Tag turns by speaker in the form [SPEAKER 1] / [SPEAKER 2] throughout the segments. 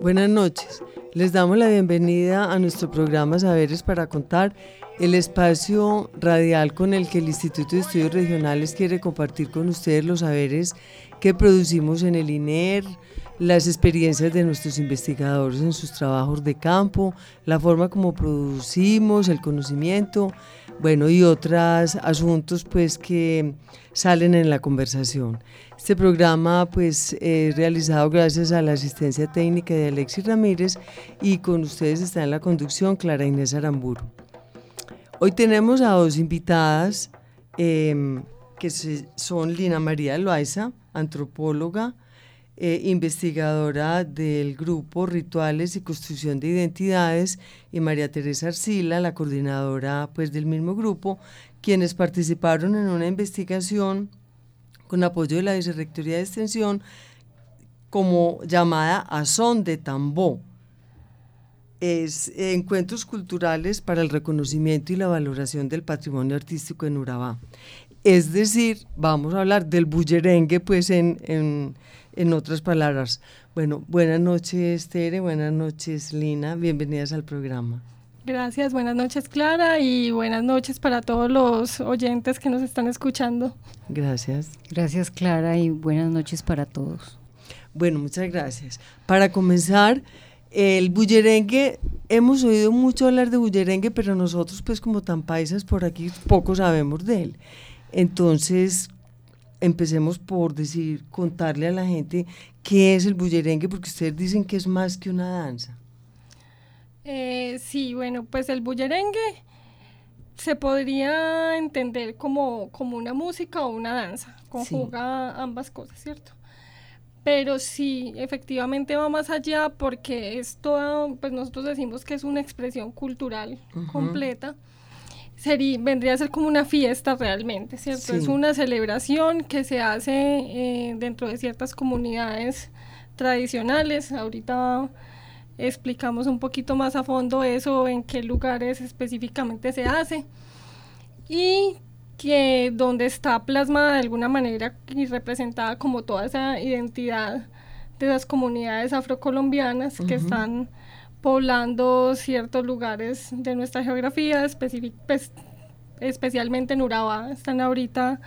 [SPEAKER 1] Buenas noches. Les damos la bienvenida a nuestro programa Saberes para Contar, el espacio radial con el que el Instituto de Estudios Regionales quiere compartir con ustedes los saberes que producimos en el INER, las experiencias de nuestros investigadores en sus trabajos de campo, la forma como producimos el conocimiento, bueno, y otros asuntos pues que salen en la conversación. Este programa pues es realizado gracias a la asistencia técnica de Alexis Ramírez y con ustedes está en la conducción Clara Inés Aramburu. Hoy tenemos a dos invitadas eh, que son Lina María Loaiza, antropóloga, eh, investigadora del grupo Rituales y Construcción de Identidades, y María Teresa Arcila, la coordinadora pues, del mismo grupo, quienes participaron en una investigación con apoyo de la Vicerrectoría de Extensión como llamada a son de tambó. Es encuentros culturales para el reconocimiento y la valoración del patrimonio artístico en Urabá. Es decir, vamos a hablar del bullerengue, pues en, en, en otras palabras. Bueno, buenas noches, Tere, buenas noches, Lina, bienvenidas al programa.
[SPEAKER 2] Gracias, buenas noches Clara y buenas noches para todos los oyentes que nos están escuchando.
[SPEAKER 1] Gracias.
[SPEAKER 3] Gracias Clara y buenas noches para todos.
[SPEAKER 1] Bueno, muchas gracias. Para comenzar, el bullerengue, hemos oído mucho hablar de bullerengue, pero nosotros pues como tan paisas por aquí poco sabemos de él. Entonces, empecemos por decir, contarle a la gente qué es el bullerengue, porque ustedes dicen que es más que una danza.
[SPEAKER 2] Eh, sí, bueno, pues el bullerengue se podría entender como, como una música o una danza, conjuga ambas cosas, ¿cierto? Pero sí, efectivamente va más allá porque esto, pues nosotros decimos que es una expresión cultural completa. Sería, vendría a ser como una fiesta realmente, ¿cierto?
[SPEAKER 1] Sí.
[SPEAKER 2] Es una celebración que se hace eh, dentro de ciertas comunidades tradicionales. Ahorita explicamos un poquito más a fondo eso, en qué lugares específicamente se hace y que donde está plasmada de alguna manera y representada como toda esa identidad de las comunidades afrocolombianas que están poblando ciertos lugares de nuestra geografía, pues, especialmente en Urabá, están ahorita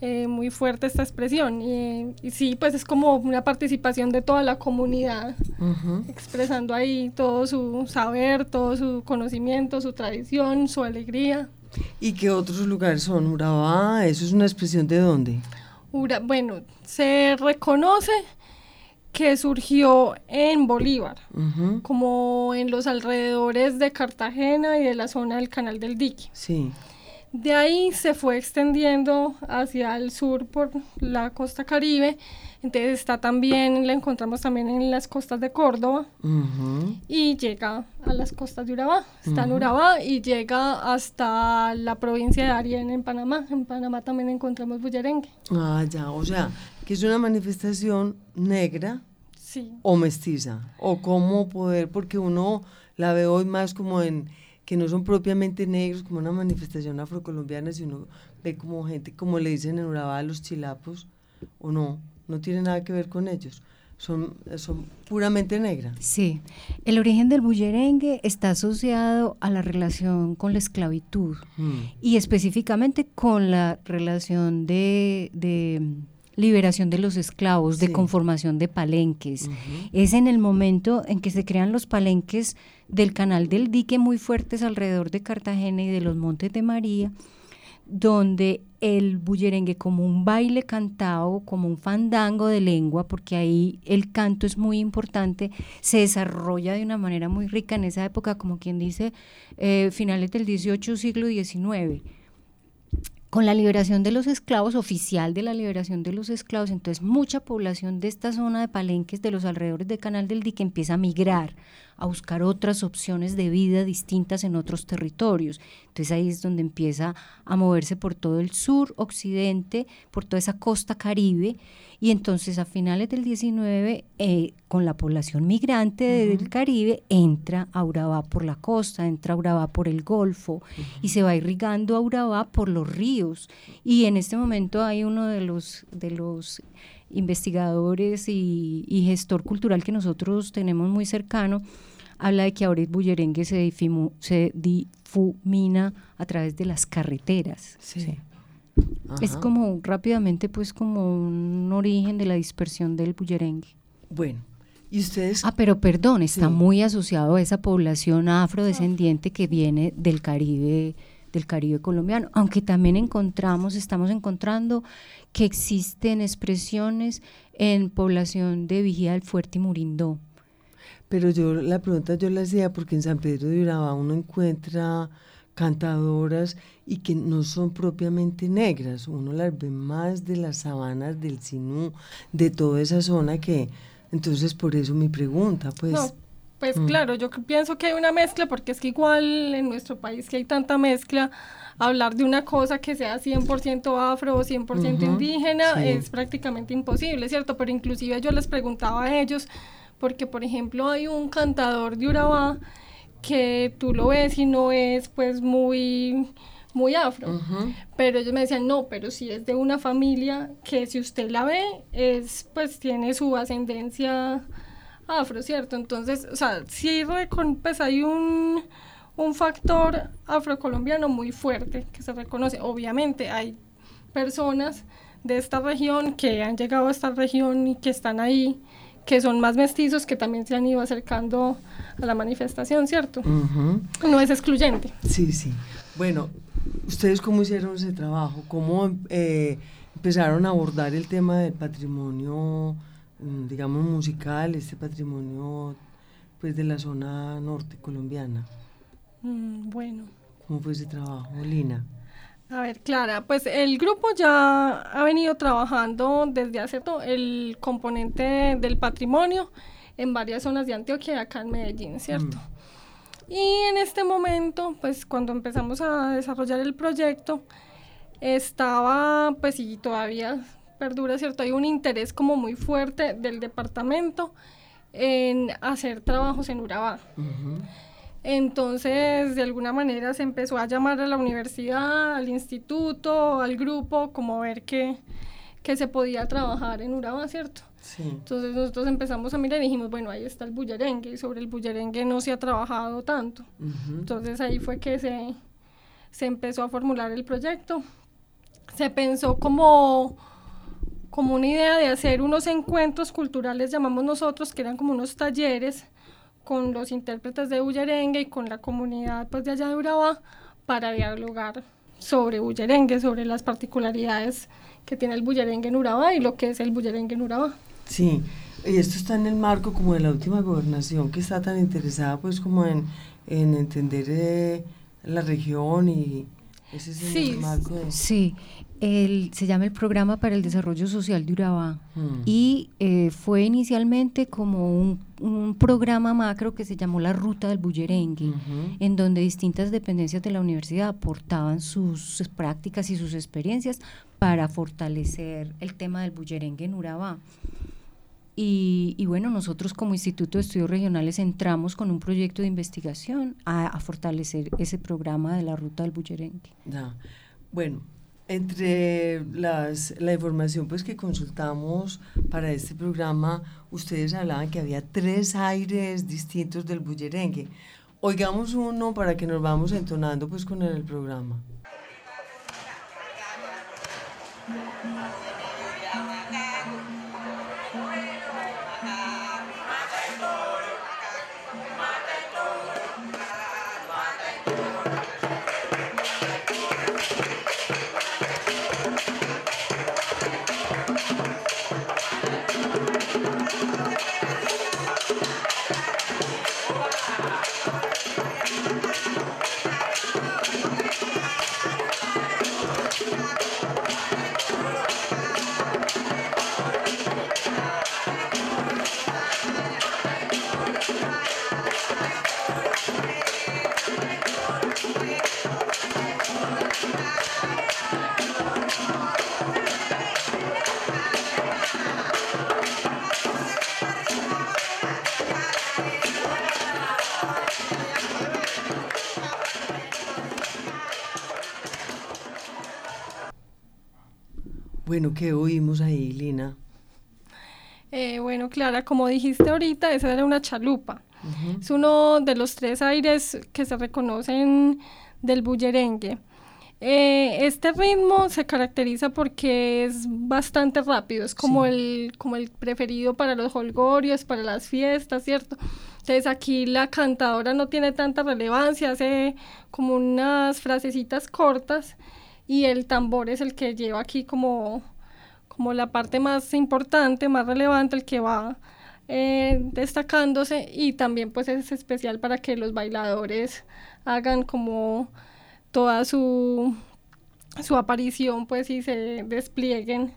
[SPEAKER 2] eh, muy fuerte esta expresión y, y sí, pues es como una participación de toda la comunidad expresando ahí todo su saber, todo su conocimiento, su tradición, su alegría.
[SPEAKER 1] ¿Y qué otros lugares son? Urabá, ¿eso es una expresión de dónde?
[SPEAKER 2] Ura- bueno, se reconoce que surgió en Bolívar,
[SPEAKER 1] Ujú,
[SPEAKER 2] como en los alrededores de Cartagena y de la zona del Canal del Dique.
[SPEAKER 1] Sí.
[SPEAKER 2] De ahí se fue extendiendo hacia el sur por la costa caribe. Entonces está también, la encontramos también en las costas de Córdoba
[SPEAKER 1] ujú.
[SPEAKER 2] y llega a las costas de Urabá. Está en Urabá y llega hasta la provincia de Arién en Panamá. En Panamá también encontramos bullerengue.
[SPEAKER 1] Ah, ya, o sea, que es una manifestación negra
[SPEAKER 2] Sí.
[SPEAKER 1] o mestiza, o cómo poder, porque uno la ve hoy más como en que no son propiamente negros, como una manifestación afrocolombiana, sino ve como gente, como le dicen en Urabá, los chilapos, o no, no tiene nada que ver con ellos, son, son puramente negras.
[SPEAKER 3] Sí, el origen del bullerengue está asociado a la relación con la esclavitud
[SPEAKER 1] Mm.
[SPEAKER 3] y específicamente con la relación de, de liberación de los esclavos, de conformación de palenques. Es en el momento en que se crean los palenques del canal del dique muy fuertes alrededor de Cartagena y de los Montes de María, donde el bullerengue como un baile cantado, como un fandango de lengua, porque ahí el canto es muy importante, se desarrolla de una manera muy rica en esa época, como quien dice, eh, finales del 18 siglo XIX con la liberación de los esclavos, oficial de la liberación de los esclavos, entonces mucha población de esta zona de Palenques, de los alrededores del Canal del Dique, empieza a migrar, a buscar otras opciones de vida distintas en otros territorios. Entonces ahí es donde empieza a moverse por todo el sur, occidente, por toda esa costa caribe, y entonces a finales del 19, eh, con la población migrante del Caribe, entra a Urabá por la costa, entra a Urabá por el Golfo y se va irrigando a Urabá por los ríos. Y en este momento hay uno de los, de los investigadores y, gestor cultural que nosotros tenemos muy cercano, habla de que ahora el bullerengue se, se difumina a través de las carreteras. Sí. Es como rápidamente pues como un origen de la dispersión del bullerengue.
[SPEAKER 1] Bueno, ¿y ustedes?
[SPEAKER 3] Ah, pero perdón, está muy asociado a esa población afrodescendiente que viene del Caribe del Caribe colombiano, aunque también encontramos, estamos encontrando que existen expresiones en población de Vigía del Fuerte y Murindó.
[SPEAKER 1] Pero yo la pregunta yo la hacía porque en San Pedro de Urabá uno encuentra cantadoras y que no son propiamente negras, uno las ve más de las sabanas del Sinú, de toda esa zona que, entonces por eso mi pregunta, pues...
[SPEAKER 2] No, pues mm. claro, yo pienso que hay una mezcla, porque es que igual en nuestro país que hay tanta mezcla, hablar de una cosa que sea 100% afro o 100% indígena es prácticamente imposible, ¿cierto? Pero inclusive yo les preguntaba a ellos, porque por ejemplo hay un cantador de Urabá, que tú lo ves y no es pues muy muy afro. Pero ellos me decían, no, pero si es de una familia que si usted la ve, es pues tiene su ascendencia afro, ¿cierto? Entonces, o sea, sí pues hay un, un factor afrocolombiano muy fuerte que se reconoce. Obviamente hay personas de esta región que han llegado a esta región y que están ahí, que son más mestizos, que también se han ido acercando a la manifestación, ¿cierto? No es excluyente.
[SPEAKER 1] Sí, sí. Bueno, ¿ustedes cómo hicieron ese trabajo? ¿Cómo eh, empezaron a abordar el tema del patrimonio, digamos, musical, este patrimonio pues de la zona norte colombiana?
[SPEAKER 2] Mm, bueno.
[SPEAKER 1] ¿Cómo fue ese trabajo, Lina?
[SPEAKER 2] A ver, Clara, pues el grupo ya ha venido trabajando desde hace todo el componente del patrimonio en varias zonas de Antioquia acá en Medellín, ¿cierto? Mm. Y en este momento, pues cuando empezamos a desarrollar el proyecto, estaba, pues y todavía perdura, ¿cierto? Hay un interés como muy fuerte del departamento en hacer trabajos en Urabá. Entonces, de alguna manera se empezó a llamar a la universidad, al instituto, al grupo, como ver que, que se podía trabajar en Urabá, ¿cierto? Entonces nosotros empezamos a mirar y dijimos, bueno, ahí está el bullerengue y sobre el bullerengue no se ha trabajado tanto. Entonces ahí fue que se, se empezó a formular el proyecto. Se pensó como, como una idea de hacer unos encuentros culturales, llamamos nosotros, que eran como unos talleres con los intérpretes de bullerengue y con la comunidad pues, de allá de Urabá para dialogar sobre bullerengue, sobre las particularidades que tiene el bullerengue en Urabá y lo que es el bullerengue en Urabá.
[SPEAKER 1] Sí, y esto está en el marco como de la última gobernación que está tan interesada pues como en, entender eh, la región y ese es el marco de...
[SPEAKER 3] Sí, el, se llama el Programa para el Desarrollo Social de Urabá mm. y eh, fue inicialmente como un, programa macro que se llamó la Ruta del Bullerengue, en donde distintas dependencias de la universidad aportaban sus prácticas y sus experiencias para fortalecer el tema del bullerengue en Urabá. Y, bueno, nosotros como Instituto de Estudios Regionales entramos con un proyecto de investigación a, fortalecer ese programa de la ruta del bullerengue.
[SPEAKER 1] Bueno, entre las, la información pues que consultamos para este programa, ustedes hablaban que había tres aires distintos del bullerengue. Oigamos uno para que nos vamos entonando pues con el programa. Bueno, ¿qué oímos ahí, Lina?
[SPEAKER 2] Eh, bueno, Clara, como dijiste ahorita, esa era una chalupa. Es uno de los tres aires que se reconocen del bullerengue. Eh, este ritmo se caracteriza porque es bastante rápido, es como, el, como el preferido para los holgorios, para las fiestas, ¿cierto? Entonces aquí la cantadora no tiene tanta relevancia, hace como unas frasecitas cortas y el tambor es el que lleva aquí como, como la parte más importante, más relevante, el que va eh, destacándose y también pues es especial para que los bailadores hagan como toda su, su aparición pues y se desplieguen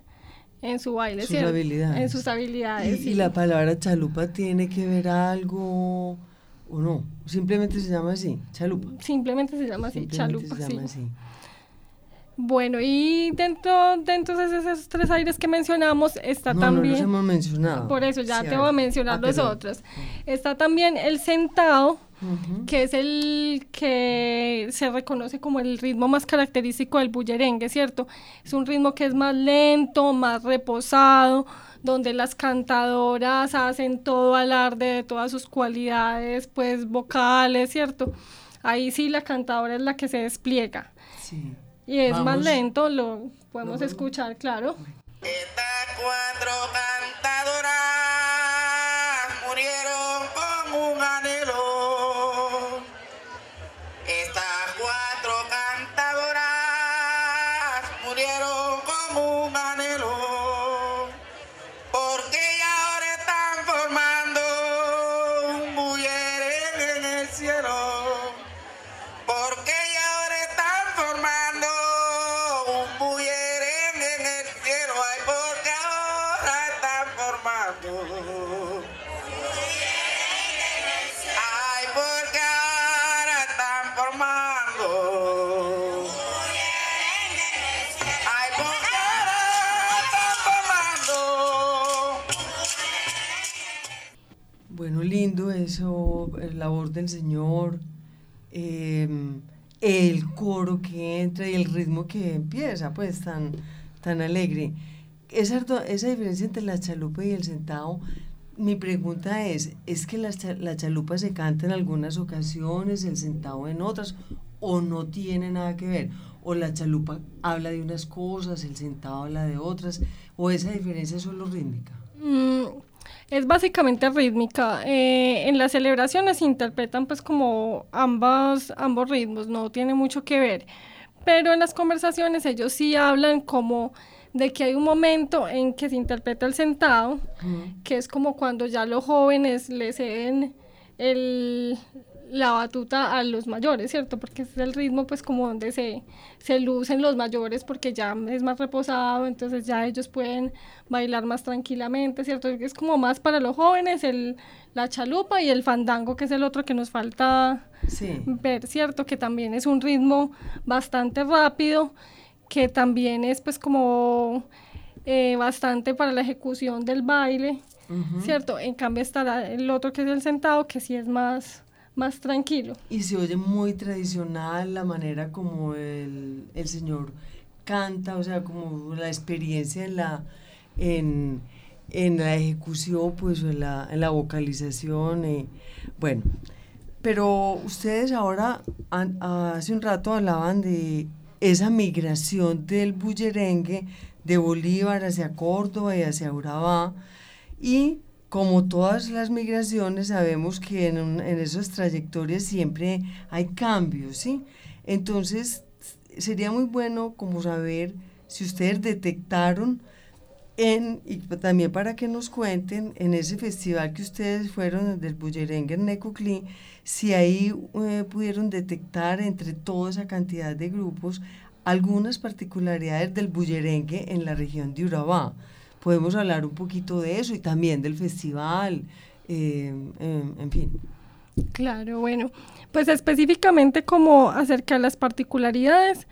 [SPEAKER 2] en su baile,
[SPEAKER 1] sus habilidades.
[SPEAKER 2] En sus habilidades.
[SPEAKER 1] ¿Y, la palabra chalupa tiene que ver algo o no? Simplemente se llama así, chalupa.
[SPEAKER 2] Simplemente se llama así, chalupa. Se llama así. Bueno, y dentro, dentro de esos tres aires que mencionamos está también...
[SPEAKER 1] No los hemos mencionado.
[SPEAKER 2] Por eso ya te voy a mencionar ah, los otros. Está también el sentado, que es el que se reconoce como el ritmo más característico del bullerengue, ¿cierto? Es un ritmo que es más lento, más reposado, donde las cantadoras hacen todo alarde de todas sus cualidades, pues vocales, ¿cierto? Ahí sí la cantadora es la que se despliega. Sí. Y es más lento, lo podemos escuchar, claro.
[SPEAKER 4] Estas cuatro cantadoras
[SPEAKER 1] del Señor, em, el coro que entra y el ritmo que empieza, pues tan, tan alegre. Esa, esa diferencia entre la chalupa y el sentado, mi pregunta es, ¿es que la, la chalupa se canta en algunas ocasiones, el sentado en otras, o no tiene nada que ver? ¿O la chalupa habla de unas cosas, el sentado habla de otras, o esa diferencia es solo rítmica?
[SPEAKER 2] Mm, es básicamente rítmica. Eh, en las celebraciones se interpretan pues como ambas, ambos ritmos, no tiene mucho que ver. Pero en las conversaciones ellos sí hablan como de que hay un momento en que se interpreta el sentado, que es como cuando ya los jóvenes le ceden el, la batuta a los mayores, ¿cierto? Porque es el ritmo pues como donde se, se lucen los mayores porque ya es más reposado, entonces ya ellos pueden bailar más tranquilamente, ¿cierto? Es como más para los jóvenes el, la chalupa y el fandango, que es el otro que nos falta ver, ¿cierto? Que también es un ritmo bastante rápido, que también es pues como eh, bastante para la ejecución del baile, ¿cierto? En cambio estará el otro que es el sentado, que sí es más más tranquilo.
[SPEAKER 1] Y se oye muy tradicional la manera como el, el señor canta, o sea, como la experiencia en la, en, en la ejecución, pues en la, en la vocalización. Eh, bueno, pero ustedes ahora, hace un rato hablaban de esa migración del bullerengue de Bolívar hacia Córdoba y hacia Urabá, y como todas las migraciones, sabemos que en, en esas trayectorias siempre hay cambios, ¿sí? Entonces, sería muy bueno como saber si ustedes detectaron en, y también para que nos cuenten en ese festival que ustedes fueron del Bullerengue en Necoclí, si ahí eh, pudieron detectar entre toda esa cantidad de grupos algunas particularidades del bullerengue en la región de Urabá. Podemos hablar un poquito de eso y también del festival, eh, en fin.
[SPEAKER 2] Claro, bueno, pues específicamente como acerca de las particularidades,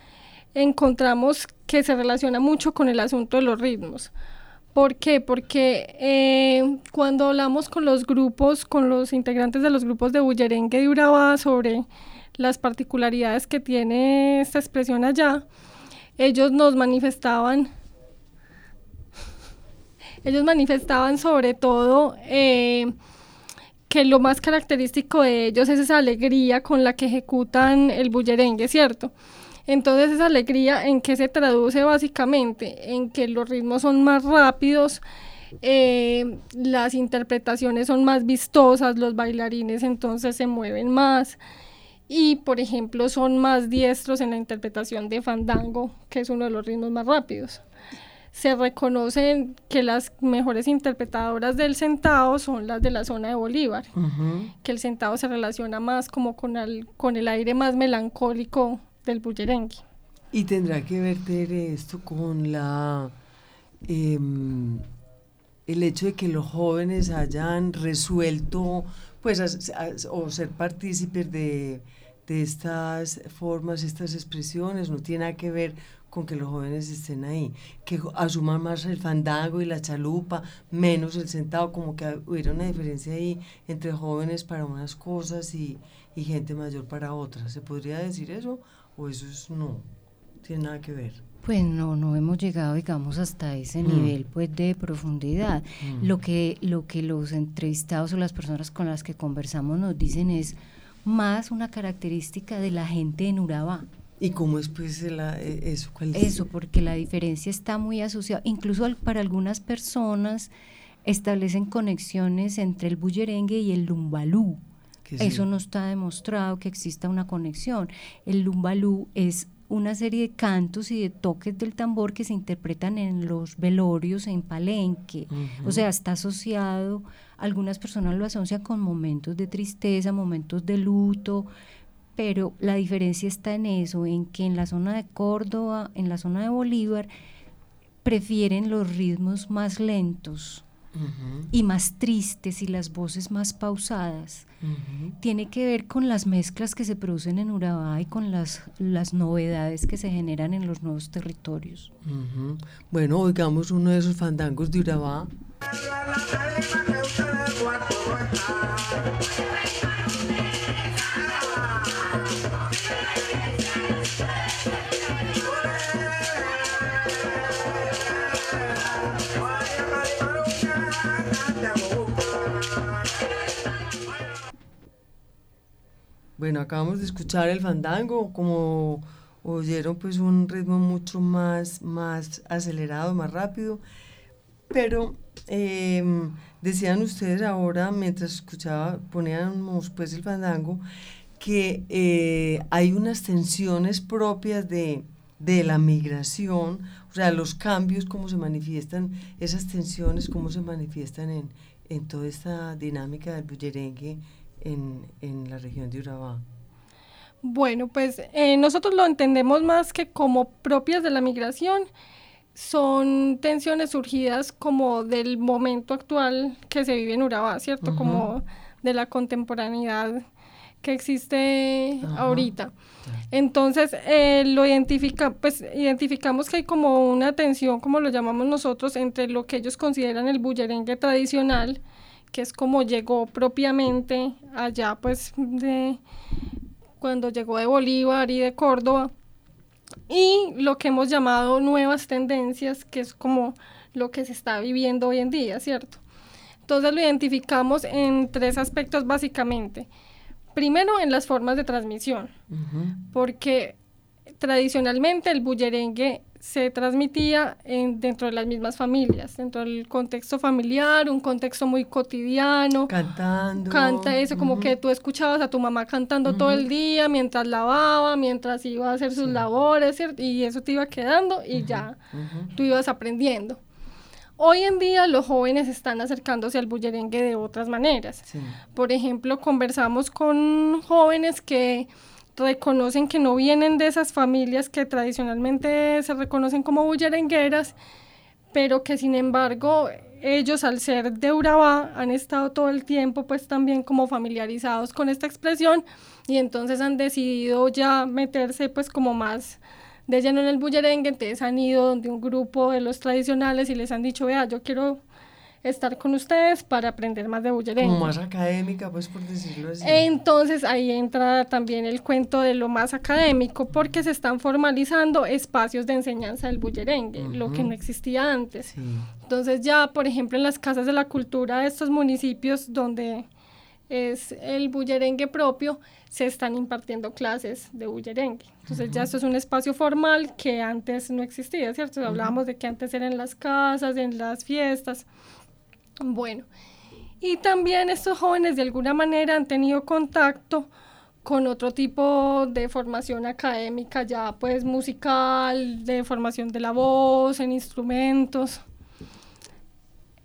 [SPEAKER 2] encontramos que se relaciona mucho con el asunto de los ritmos. ¿Por qué? Porque eh, cuando hablamos con los grupos, con los integrantes de los grupos de Bullerengue de Urabá sobre las particularidades que tiene esta expresión allá, ellos nos manifestaban, ellos manifestaban sobre todo eh, que lo más característico de ellos es esa alegría con la que ejecutan el bullerengue, ¿cierto? Entonces esa alegría en qué se traduce básicamente en que los ritmos son más rápidos, eh, las interpretaciones son más vistosas, los bailarines entonces se mueven más y por ejemplo son más diestros en la interpretación de fandango, que es uno de los ritmos más rápidos. Se reconocen que las mejores interpretadoras del sentado son las de la zona de Bolívar, que el sentado se relaciona más como con el, con el aire más melancólico del bullerengue.
[SPEAKER 1] Y tendrá que ver esto con la em, el hecho de que los jóvenes hayan resuelto pues o ser partícipes de, de estas formas, estas expresiones, no tiene nada que ver con que los jóvenes estén ahí, que asuman más el fandango y la chalupa, menos el sentado, como que hubiera una diferencia ahí entre jóvenes para unas cosas y, y gente mayor para otras. ¿Se podría decir eso? o eso es no, tiene nada que ver.
[SPEAKER 3] Pues no, no hemos llegado, digamos, hasta ese mm. nivel pues de profundidad. Mm. Lo que lo que los entrevistados o las personas con las que conversamos nos dicen es más una característica de la gente en Urabá.
[SPEAKER 1] ¿Y cómo es pues e, eso?
[SPEAKER 3] eso, porque la diferencia está muy asociada, incluso para algunas personas establecen conexiones entre el bullerengue y el lumbalú. Eso no está demostrado que exista una conexión. El lumbalú es una serie de cantos y de toques del tambor que se interpretan en los velorios, en palenque. O sea, está asociado, algunas personas lo asocian con momentos de tristeza, momentos de luto, pero la diferencia está en eso, en que en la zona de Córdoba, en la zona de Bolívar, prefieren los ritmos más lentos y más tristes y las voces más pausadas. Tiene que ver con las mezclas que se producen en Urabá y con las, las novedades que se generan en los nuevos territorios.
[SPEAKER 1] Bueno, oigamos uno de esos fandangos de Urabá. Bueno, acabamos de escuchar el fandango, como oyeron, pues un ritmo mucho más, más acelerado, más rápido. Pero em, decían ustedes ahora, mientras escuchaba, poníamos pues el fandango, que eh, hay unas tensiones propias de, de la migración, o sea, los cambios, cómo se manifiestan, esas tensiones, cómo se manifiestan en, en toda esta dinámica del bullerengue en, la región de Urabá?
[SPEAKER 2] Bueno, pues eh, nosotros lo entendemos más que como propias de la migración. Son tensiones surgidas como del momento actual que se vive en Urabá, ¿cierto? Como de la contemporaneidad que existe ahorita. Entonces, eh, lo identifica, pues identificamos que hay como una tensión, como lo llamamos nosotros, entre lo que ellos consideran el bullerengue tradicional, que es como llegó propiamente allá, pues, de cuando llegó de Bolívar y de Córdoba, y lo que hemos llamado nuevas tendencias, que es como lo que se está viviendo hoy en día, ¿cierto? Entonces lo identificamos en tres aspectos básicamente. Primero, en las formas de transmisión, porque tradicionalmente el bullerengue se transmitía en, dentro de las mismas familias, dentro del contexto familiar, un contexto muy cotidiano.
[SPEAKER 1] Cantando.
[SPEAKER 2] Canta eso, como que tú escuchabas a tu mamá cantando todo el día, mientras lavaba, mientras iba a hacer sus labores, ¿cierto? y eso te iba quedando y ya tú ibas aprendiendo. Hoy en día los jóvenes están acercándose al bullerengue de otras maneras. Por ejemplo, conversamos con jóvenes que reconocen que no vienen de esas familias que tradicionalmente se reconocen como bullerengueras, pero que sin embargo ellos al ser de Urabá han estado todo el tiempo pues también como familiarizados con esta expresión y entonces han decidido ya meterse pues como más de lleno en el bullerengue, entonces han ido donde un grupo de los tradicionales y les han dicho, vea, yo quiero estar con ustedes para aprender más de bullerengue.
[SPEAKER 1] Más académica, pues por decirlo así.
[SPEAKER 2] Entonces ahí entra también el cuento de lo más académico, porque se están formalizando espacios de enseñanza del bullerengue, lo que no existía antes. Entonces ya, por ejemplo, en las casas de la cultura de estos municipios donde es el bullerengue propio, se están impartiendo clases de bullerengue. Entonces ya esto es un espacio formal que antes no existía, ¿cierto? Hablábamos de que antes eran las casas, en las fiestas. Bueno, y también estos jóvenes de alguna manera han tenido contacto con otro tipo de formación académica, ya pues musical, de formación de la voz, en instrumentos,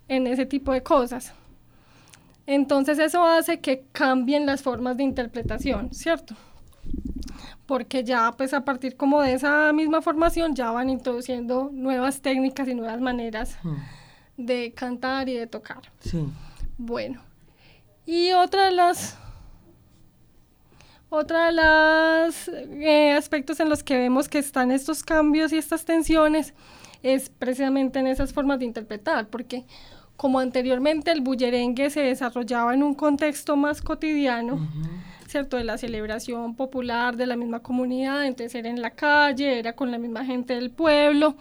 [SPEAKER 2] en ese tipo de cosas. Entonces eso hace que cambien las formas de interpretación, ¿cierto? Porque ya pues a partir como de esa misma formación ya van introduciendo nuevas técnicas y nuevas maneras. Hmm de cantar y de tocar.
[SPEAKER 1] Sí.
[SPEAKER 2] Bueno, y otra de las otra de los eh, aspectos en los que vemos que están estos cambios y estas tensiones es precisamente en esas formas de interpretar, porque como anteriormente el bullerengue se desarrollaba en un contexto más cotidiano, ¿cierto? De la celebración popular de la misma comunidad, entonces era en la calle, era con la misma gente del pueblo,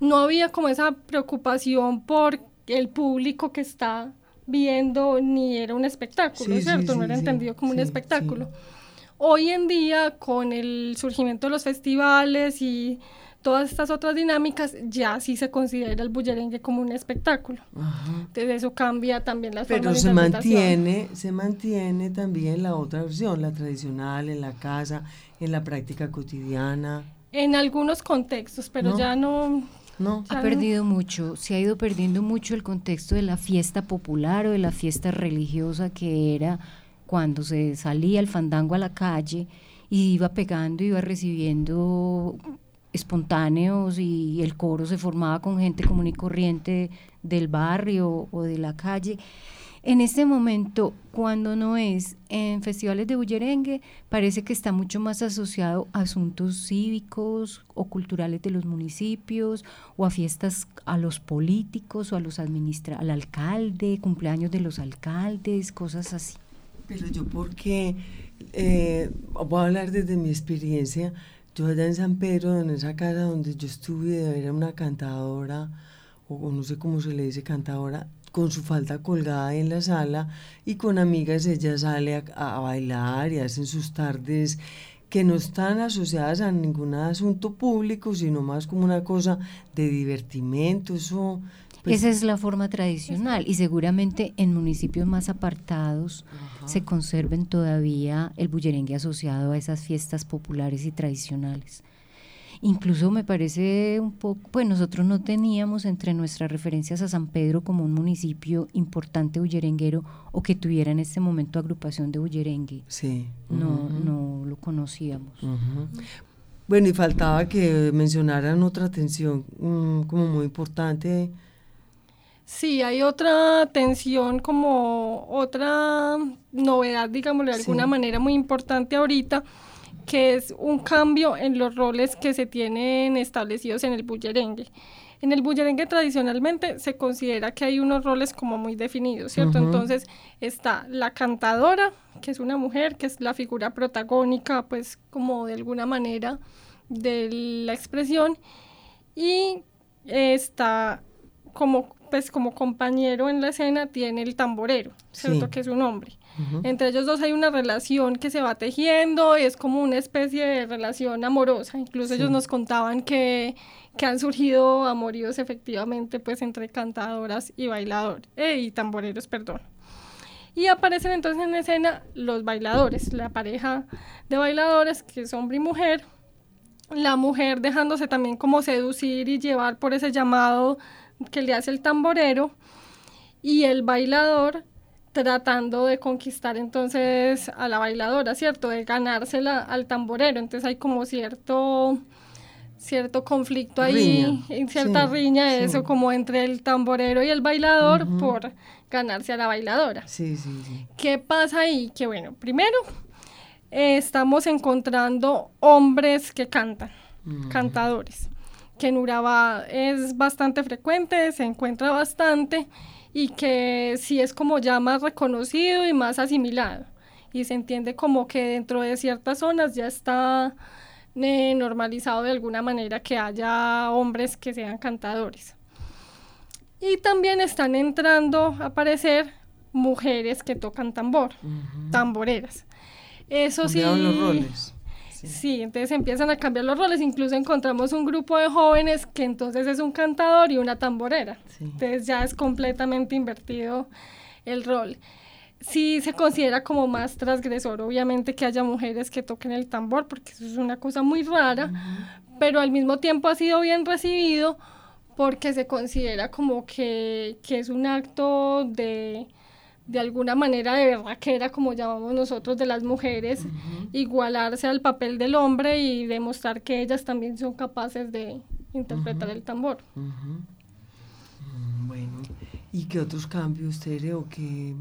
[SPEAKER 2] no había como esa preocupación por el público que está viendo, ni era un espectáculo, ¿cierto? no era entendido como un espectáculo. Hoy en día, con el surgimiento de los festivales y todas estas otras dinámicas, ya sí se considera el bullerengue como un espectáculo. Entonces eso cambia también las
[SPEAKER 1] Pero se mantiene, se mantiene también la otra versión, la tradicional, en la casa, en la práctica cotidiana.
[SPEAKER 2] En algunos contextos, pero ya no,
[SPEAKER 3] ha perdido mucho, se ha ido perdiendo mucho el contexto de la fiesta popular o de la fiesta religiosa que era cuando se salía el fandango a la calle y iba pegando, iba recibiendo espontáneos y el coro se formaba con gente común y corriente del barrio o de la calle. En este momento, cuando no es en festivales de bullerengue, parece que está mucho más asociado a asuntos cívicos o culturales de los municipios o a fiestas a los políticos o a los administra al alcalde, cumpleaños de los alcaldes, cosas así.
[SPEAKER 1] Pero yo porque, eh, voy a hablar desde mi experiencia, yo allá en San Pedro, en esa casa donde yo estuve, era una cantadora, o no sé cómo se le dice cantadora, con su falda colgada en la sala y con amigas ella sale a, bailar y hacen sus tardes que no están asociadas a ningún asunto público, sino más como una cosa de divertimento, eso...
[SPEAKER 3] Pues Esa es la forma tradicional y seguramente en municipios más apartados se conserven todavía el bullerengue asociado a esas fiestas populares y tradicionales. Incluso me parece un poco, pues nosotros no teníamos entre nuestras referencias a San Pedro como un municipio importante bullerenguero o que tuviera en este momento agrupación de bullerengue.
[SPEAKER 1] Sí.
[SPEAKER 3] No, no lo conocíamos.
[SPEAKER 1] Bueno, y faltaba que mencionaran otra atención mm, como muy importante.
[SPEAKER 2] Sí, hay otra atención como otra novedad, digámoslo de alguna manera muy importante ahorita, que es un cambio en los roles que se tienen establecidos en el bullerengue. En el bullerengue tradicionalmente se considera que hay unos roles como muy definidos, ¿cierto? Entonces está la cantadora, que es una mujer, que es la figura protagónica, pues como de alguna manera de la expresión, y está como pues como compañero en la escena tiene el tamborero, ¿cierto? Que es un hombre. Entre ellos dos hay una relación que se va tejiendo, y es como una especie de relación amorosa. Incluso ellos nos contaban que, que, han surgido amoríos efectivamente pues entre cantadoras y bailadores, eh, y tamboreros, perdón. Y aparecen entonces en escena los bailadores, la pareja de bailadores que es hombre y mujer, la mujer dejándose también como seducir y llevar por ese llamado que le hace el tamborero y el bailador tratando de conquistar entonces a la bailadora, ¿cierto? De ganársela al tamborero. Entonces hay como cierto cierto conflicto ahí, cierta riña, eso como entre el tamborero y el bailador por ganarse a la bailadora.
[SPEAKER 1] Sí, sí, sí.
[SPEAKER 2] ¿Qué pasa ahí? Que bueno, primero estamos encontrando hombres que cantan, cantadores, que en Urabá es bastante frecuente, se encuentra bastante y que sí es como ya más reconocido y más asimilado. Y se entiende como que dentro de ciertas zonas ya está eh, normalizado de alguna manera que haya hombres que sean cantadores. Y también están entrando a aparecer mujeres que tocan tambor, tamboreras. Eso sí.
[SPEAKER 1] los roles.
[SPEAKER 2] Sí. entonces empiezan a cambiar los roles. Incluso encontramos un grupo de jóvenes que entonces es un cantador y una tamborera. Entonces ya es completamente invertido el rol. Sí se considera como más transgresor, obviamente, que haya mujeres que toquen el tambor, porque eso es una cosa muy rara, pero al mismo tiempo ha sido bien recibido porque se considera como que, que es un acto de, de alguna manera de era como llamamos nosotros, de las mujeres, igualarse al papel del hombre y demostrar que ellas también son capaces de interpretar el tambor.
[SPEAKER 1] Mm, bueno, ¿y qué otros cambios, Tere, o qué...?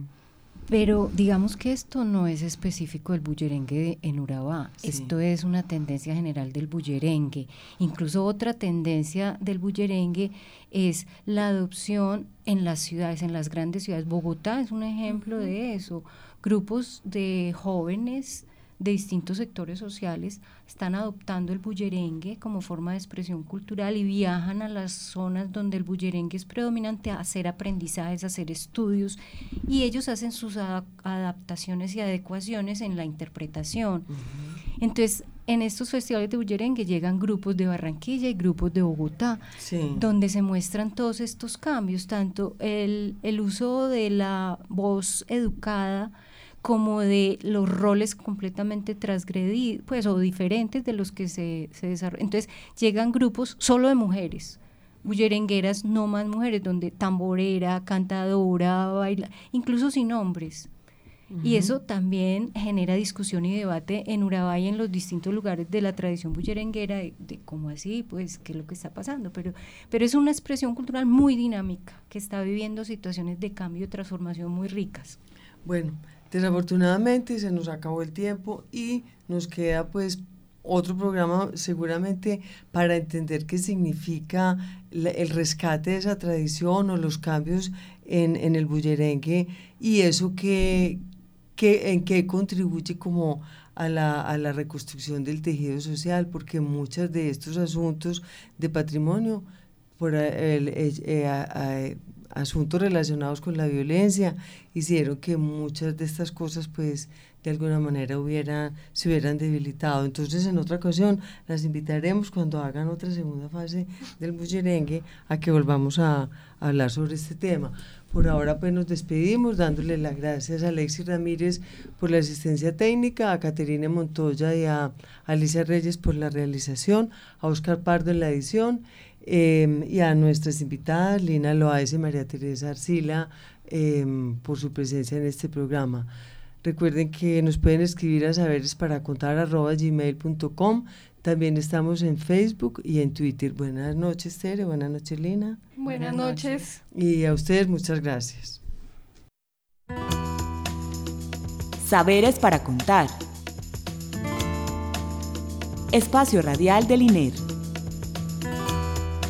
[SPEAKER 3] Pero digamos que esto no es específico del bullerengue en Urabá, esto es una tendencia general del bullerengue. Incluso otra tendencia del bullerengue es la adopción en las ciudades, en las grandes ciudades. Bogotá es un ejemplo de eso. Grupos de jóvenes de distintos sectores sociales están adoptando el bullerengue como forma de expresión cultural y viajan a las zonas donde el bullerengue es predominante a hacer aprendizajes, a hacer estudios y ellos hacen sus adaptaciones y adecuaciones en la interpretación. Entonces, en estos festivales de bullerengue llegan grupos de Barranquilla y grupos de Bogotá, donde se muestran todos estos cambios, tanto el, el uso de la voz educada, como de los roles completamente transgredidos, pues, o diferentes de los que se, se desarrollan. Entonces, llegan grupos solo de mujeres, bullerengueras, no más mujeres, donde tamborera, cantadora, baila, incluso sin hombres. Y eso también genera discusión y debate en Urabá y en los distintos lugares de la tradición bullerenguera, de, de, cómo así, pues, qué es lo que está pasando. Pero, pero es una expresión cultural muy dinámica, que está viviendo situaciones de cambio y transformación muy ricas.
[SPEAKER 1] Bueno, Desafortunadamente se nos acabó el tiempo y nos queda pues otro programa seguramente para entender qué significa el rescate de esa tradición o los cambios en, en el bullerengue y eso que, en qué contribuye como a la, a la reconstrucción del tejido social, porque muchos de estos asuntos de patrimonio por el, eh, eh, asuntos relacionados con la violencia hicieron que muchas de estas cosas pues de alguna manera hubieran, se hubieran debilitado. Entonces en otra ocasión las invitaremos cuando hagan otra segunda fase del bullerengue a que volvamos a, hablar sobre este tema. Por ahora pues nos despedimos dándole las gracias a Alexis Ramírez por la asistencia técnica, a Caterina Montoya y a Alicia Reyes por la realización, a Oscar Pardo en la edición Em, y a nuestras invitadas, Lina Loaes y María Teresa Arcila, em, por su presencia en este programa. Recuerden que nos pueden escribir a saberes para contar arroba gmail.com. También estamos en Facebook y en Twitter. Buenas noches, Tere. Buenas noches, Lina.
[SPEAKER 2] Buenas, noches.
[SPEAKER 1] Y a ustedes muchas gracias.
[SPEAKER 5] Saberes para contar. Espacio Radial del INER.